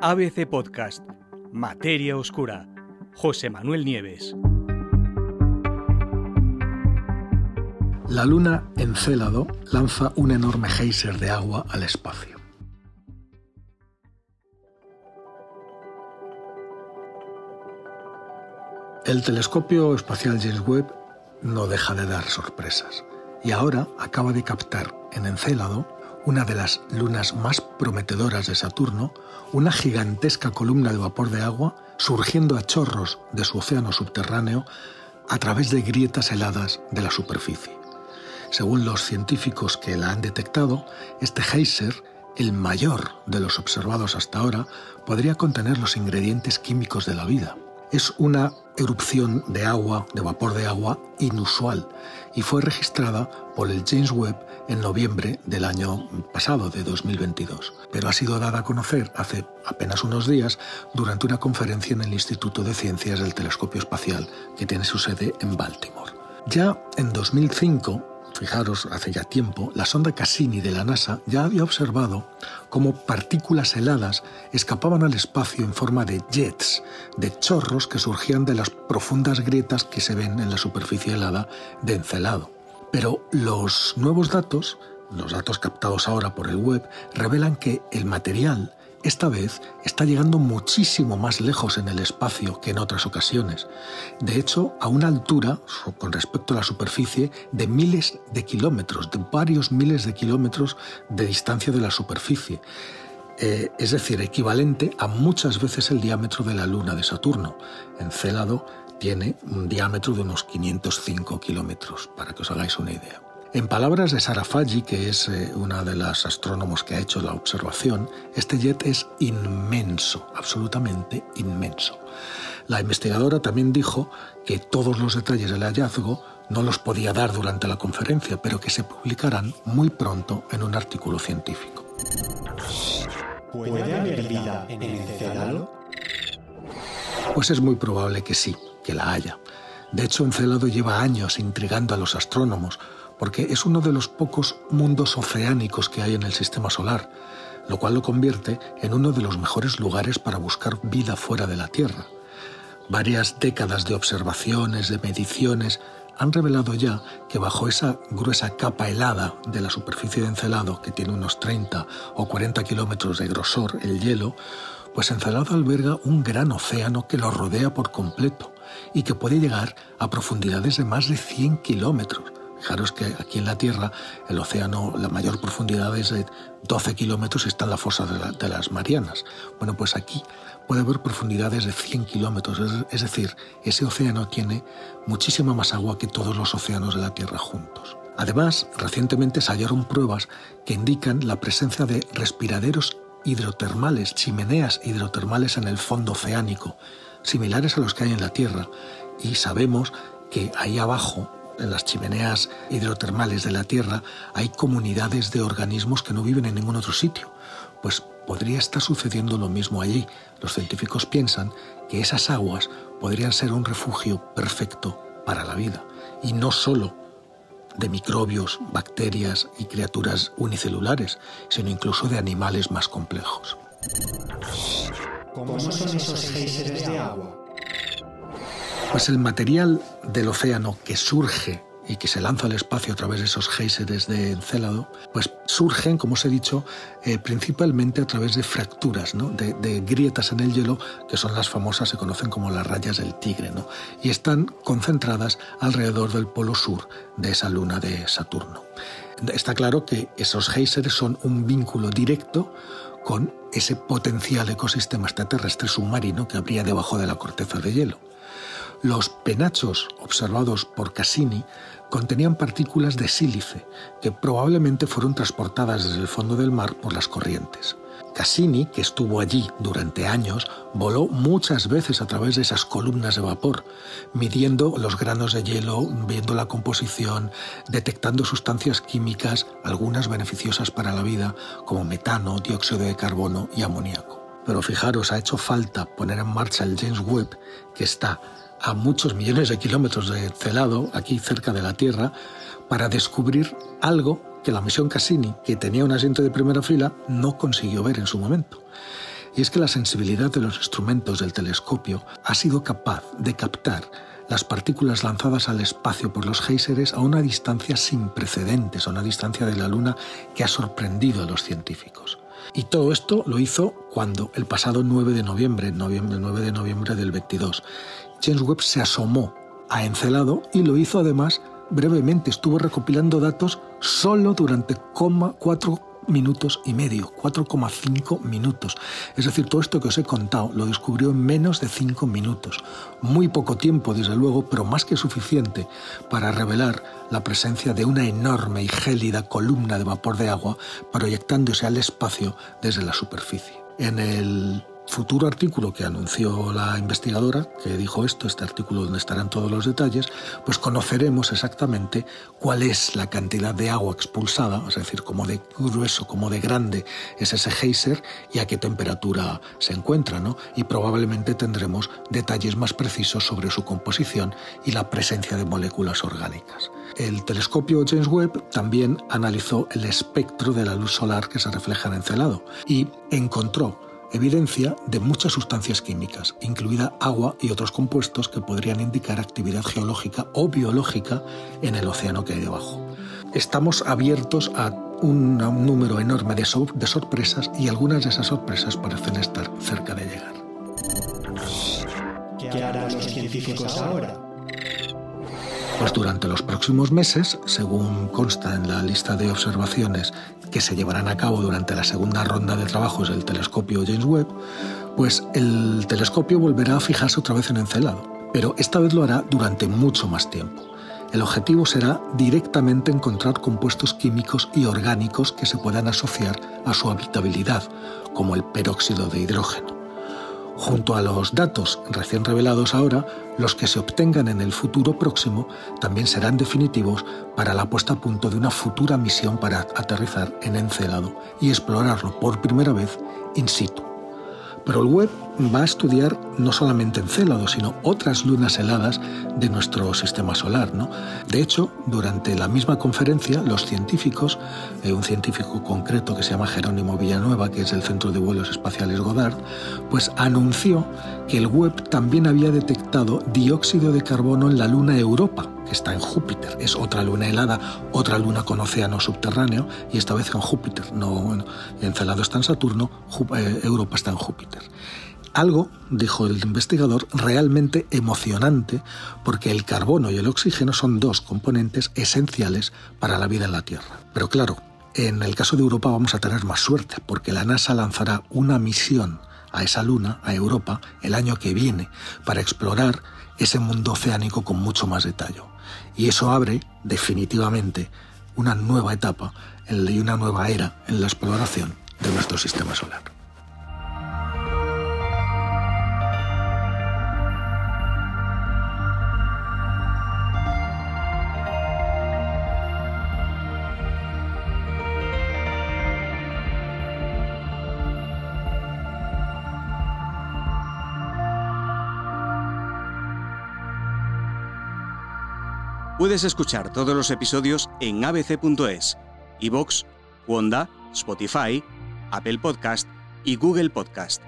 ABC Podcast, Materia Oscura, José Manuel Nieves. La luna Encélado lanza un enorme geyser de agua al espacio. El telescopio espacial James Webb no deja de dar sorpresas y ahora acaba de captar en Encélado una de las lunas más prometedoras de Saturno, una gigantesca columna de vapor de agua surgiendo a chorros de su océano subterráneo a través de grietas heladas de la superficie. Según los científicos que la han detectado, este geyser, el mayor de los observados hasta ahora, podría contener los ingredientes químicos de la vida. Es una erupción de agua, de vapor de agua, inusual y fue registrada por el James Webb en noviembre del año pasado, de 2022, pero ha sido dada a conocer hace apenas unos días durante una conferencia en el Instituto de Ciencias del Telescopio Espacial, que tiene su sede en Baltimore. Ya en 2005, Fijaros, hace ya tiempo, la sonda Cassini de la NASA ya había observado cómo partículas heladas escapaban al espacio en forma de jets, de chorros que surgían de las profundas grietas que se ven en la superficie helada de Encelado. Pero los nuevos datos, los datos captados ahora por el web, revelan que el material esta vez está llegando muchísimo más lejos en el espacio que en otras ocasiones. De hecho, a una altura, con respecto a la superficie, de miles de kilómetros, de varios miles de kilómetros de distancia de la superficie. Eh, es decir, equivalente a muchas veces el diámetro de la Luna de Saturno. Encélado tiene un diámetro de unos 505 kilómetros, para que os hagáis una idea. En palabras de Sara Faggi, que es eh, una de las astrónomos que ha hecho la observación, este jet es inmenso, absolutamente inmenso. La investigadora también dijo que todos los detalles del hallazgo no los podía dar durante la conferencia, pero que se publicarán muy pronto en un artículo científico. ¿Puede haber vida en el Pues es muy probable que sí, que la haya. De hecho, Encelado lleva años intrigando a los astrónomos porque es uno de los pocos mundos oceánicos que hay en el sistema solar, lo cual lo convierte en uno de los mejores lugares para buscar vida fuera de la Tierra. Varias décadas de observaciones, de mediciones, han revelado ya que bajo esa gruesa capa helada de la superficie de Encelado, que tiene unos 30 o 40 kilómetros de grosor, el hielo, pues Encelado alberga un gran océano que lo rodea por completo y que puede llegar a profundidades de más de 100 kilómetros, Fijaros que aquí en la Tierra el océano, la mayor profundidad es de 12 kilómetros y está en la fosa de, las Marianas. Bueno, pues aquí puede haber profundidades de 100 kilómetros, es, decir, ese océano tiene muchísima más agua que todos los océanos de la Tierra juntos. Además, recientemente se hallaron pruebas que indican la presencia de respiraderos hidrotermales, chimeneas hidrotermales en el fondo oceánico, similares a los que hay en la Tierra, y sabemos que ahí abajo en las chimeneas hidrotermales de la Tierra hay comunidades de organismos que no viven en ningún otro sitio. Pues podría estar sucediendo lo mismo allí. Los científicos piensan que esas aguas podrían ser un refugio perfecto para la vida. Y no solo de microbios, bacterias y criaturas unicelulares, sino incluso de animales más complejos. ¿Cómo son esos de agua? Pues el material del océano que surge y que se lanza al espacio a través de esos géiseres de Encélado, pues surgen, como os he dicho, eh, principalmente a través de fracturas, de, grietas en el hielo, que son las famosas, se conocen como las rayas del tigre, ¿no? y están concentradas alrededor del polo sur de esa luna de Saturno. Está claro que esos géiseres son un vínculo directo con ese potencial ecosistema extraterrestre submarino que habría debajo de la corteza de hielo. Los penachos observados por Cassini contenían partículas de sílice que probablemente fueron transportadas desde el fondo del mar por las corrientes. Cassini, que estuvo allí durante años, voló muchas veces a través de esas columnas de vapor, midiendo los granos de hielo, viendo la composición, detectando sustancias químicas, algunas beneficiosas para la vida, como metano, dióxido de carbono y amoníaco. Pero fijaros, ha hecho falta poner en marcha el James Webb, que está a muchos millones de kilómetros de celado, aquí cerca de la Tierra, para descubrir algo que la misión Cassini, que tenía un asiento de primera fila, no consiguió ver en su momento. y es que la sensibilidad de los instrumentos del telescopio ha sido capaz de captar las partículas lanzadas al espacio por los géiseres a una distancia sin precedentes, a una distancia de la Luna que ha sorprendido a los científicos. Y todo esto lo hizo cuando, el pasado 9 de noviembre, noviembre 9 de noviembre del 22, James Webb se asomó a Encelado y lo hizo además brevemente. Estuvo recopilando datos solo durante 4 minutos y medio, 4,5 minutos. Es decir, todo esto que os he contado lo descubrió en menos de 5 minutos. Muy poco tiempo, desde luego, pero más que suficiente para revelar la presencia de una enorme y gélida columna de vapor de agua proyectándose al espacio desde la superficie. En el futuro artículo que anunció la investigadora, que dijo esto, este artículo donde estarán todos los detalles, pues conoceremos exactamente cuál es la cantidad de agua expulsada, es decir, cómo de grueso, cómo de grande es ese geyser y a qué temperatura se encuentra, ¿no? Y probablemente tendremos detalles más precisos sobre su composición y la presencia de moléculas orgánicas. El telescopio James Webb también analizó el espectro de la luz solar que se refleja en Encelado y encontró evidencia de muchas sustancias químicas, incluida agua y otros compuestos que podrían indicar actividad geológica o biológica en el océano que hay debajo. Estamos abiertos a un número enorme de, de sorpresas y algunas de esas sorpresas parecen estar cerca de llegar. ¿Qué harán los científicos ahora? Pues durante los próximos meses, según consta en la lista de observaciones que se llevarán a cabo durante la segunda ronda de trabajos del telescopio James Webb, pues el telescopio volverá a fijarse otra vez en Encelado, pero esta vez lo hará durante mucho más tiempo. El objetivo será directamente encontrar compuestos químicos y orgánicos que se puedan asociar a su habitabilidad, como el peróxido de hidrógeno. Junto a los datos recién revelados ahora, los que se obtengan en el futuro próximo también serán definitivos para la puesta a punto de una futura misión para aterrizar en Encelado y explorarlo por primera vez in situ. Pero el web va a estudiar no solamente Encélado, sino otras lunas heladas de nuestro sistema solar. ¿no? De hecho, durante la misma conferencia, los científicos, eh, un científico concreto que se llama Jerónimo Villanueva, que es del Centro de Vuelos Espaciales Goddard, pues anunció que el web también había detectado dióxido de carbono en la luna Europa, que está en Júpiter. Es otra luna helada, otra luna con océano subterráneo, y esta vez en Júpiter. No, bueno, Encelado está en Saturno, eh, Europa está en Júpiter. Algo, dijo el investigador, realmente emocionante, porque el carbono y el oxígeno son dos componentes esenciales para la vida en la Tierra. Pero claro, en el caso de Europa vamos a tener más suerte, porque la NASA lanzará una misión a esa luna, a Europa, el año que viene, para explorar ese mundo oceánico con mucho más detalle. Y eso abre definitivamente una nueva etapa y una nueva era en la exploración de nuestro sistema solar. Puedes escuchar todos los episodios en abc.es, iVoox, Wanda, Spotify, Apple Podcast y Google Podcast.